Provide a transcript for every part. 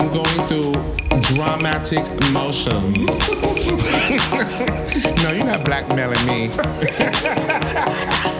I'm going through dramatic motions. no, you're not blackmailing me.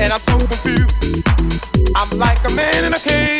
and I'm so confused. I'm like a man in a cage.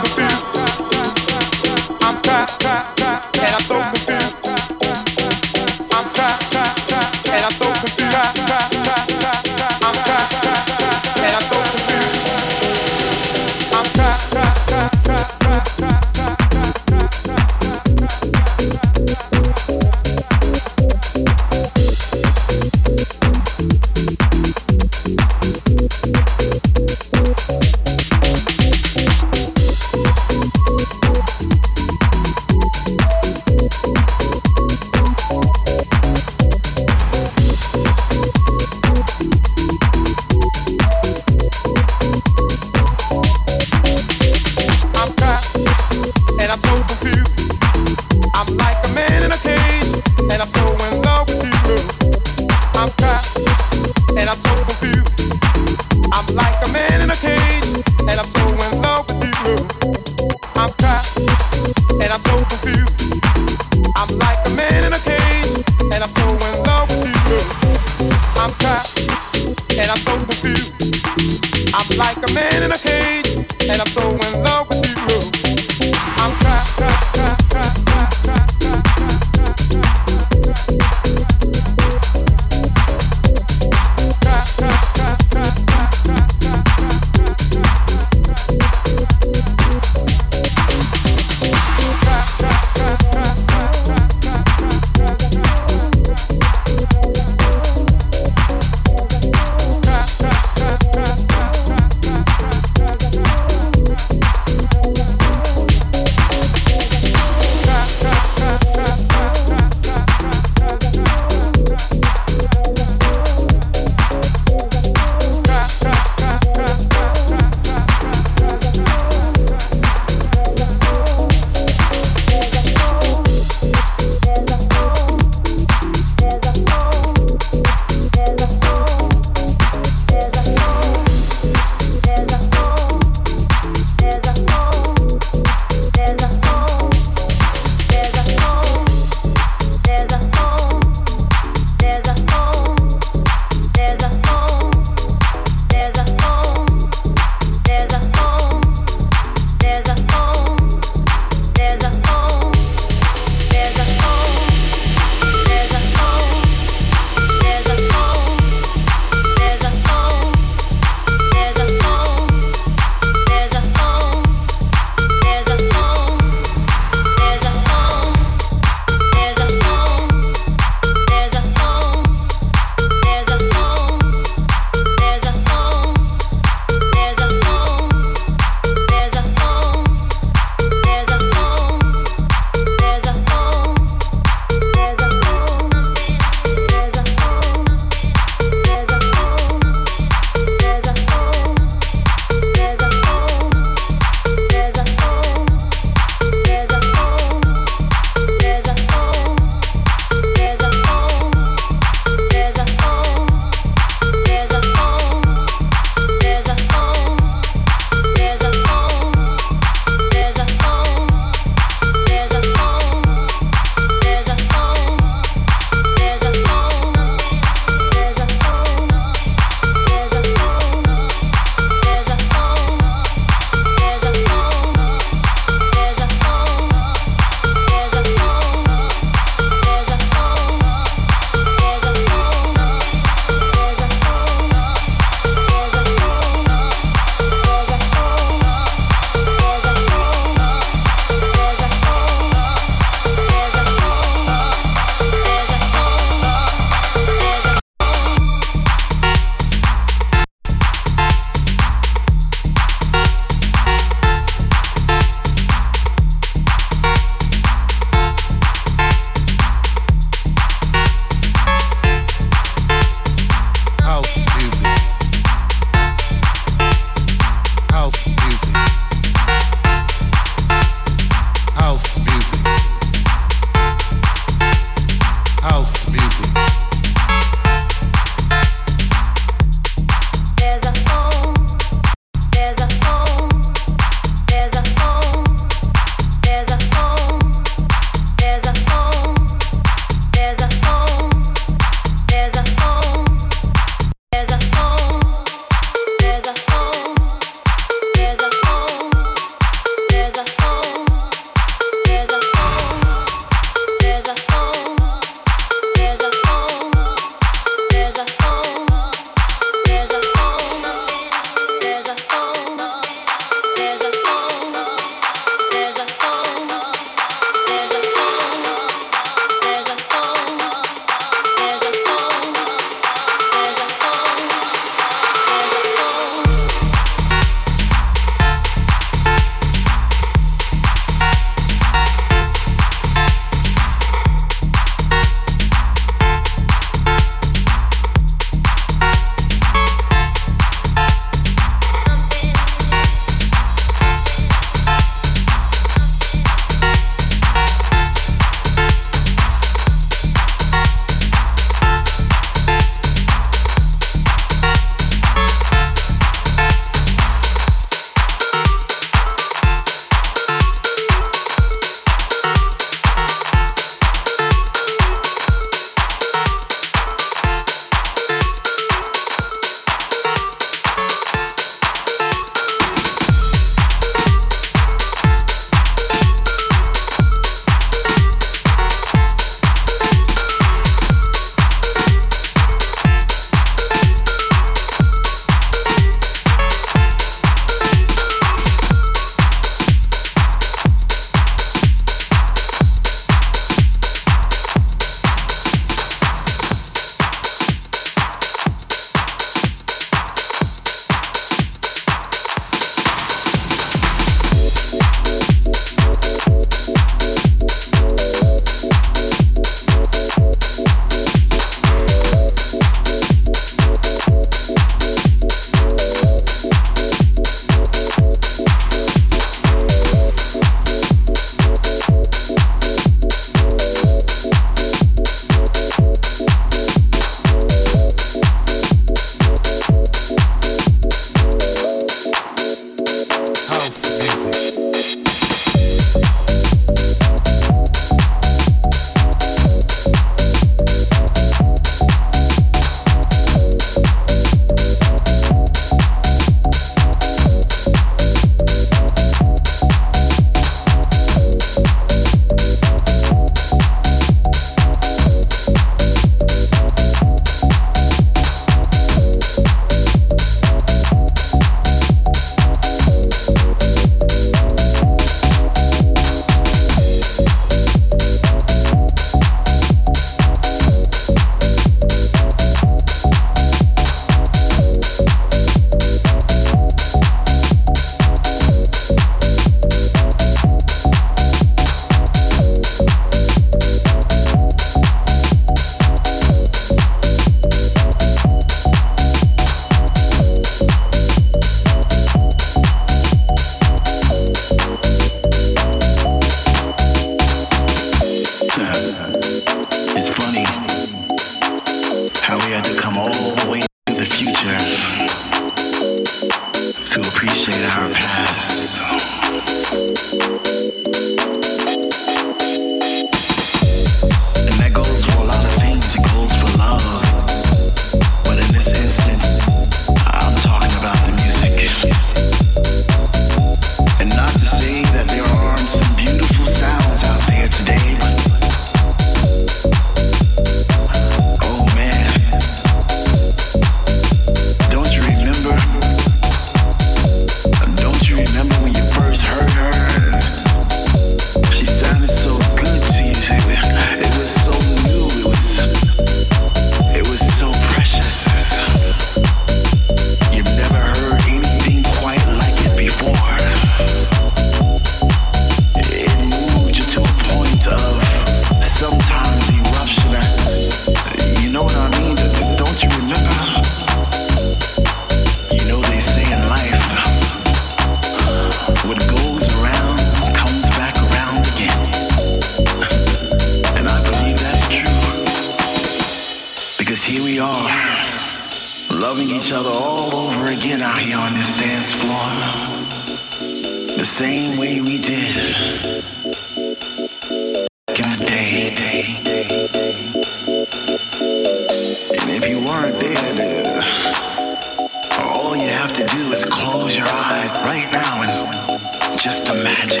Close your eyes right now and just imagine.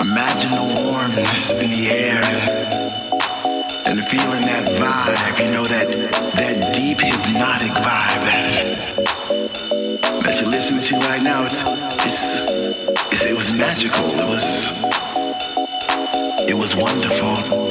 Imagine the warmness in the air and, and feeling that vibe, you know, that that deep hypnotic vibe that you're listening to right now. It's, it's it was magical. It was it was wonderful.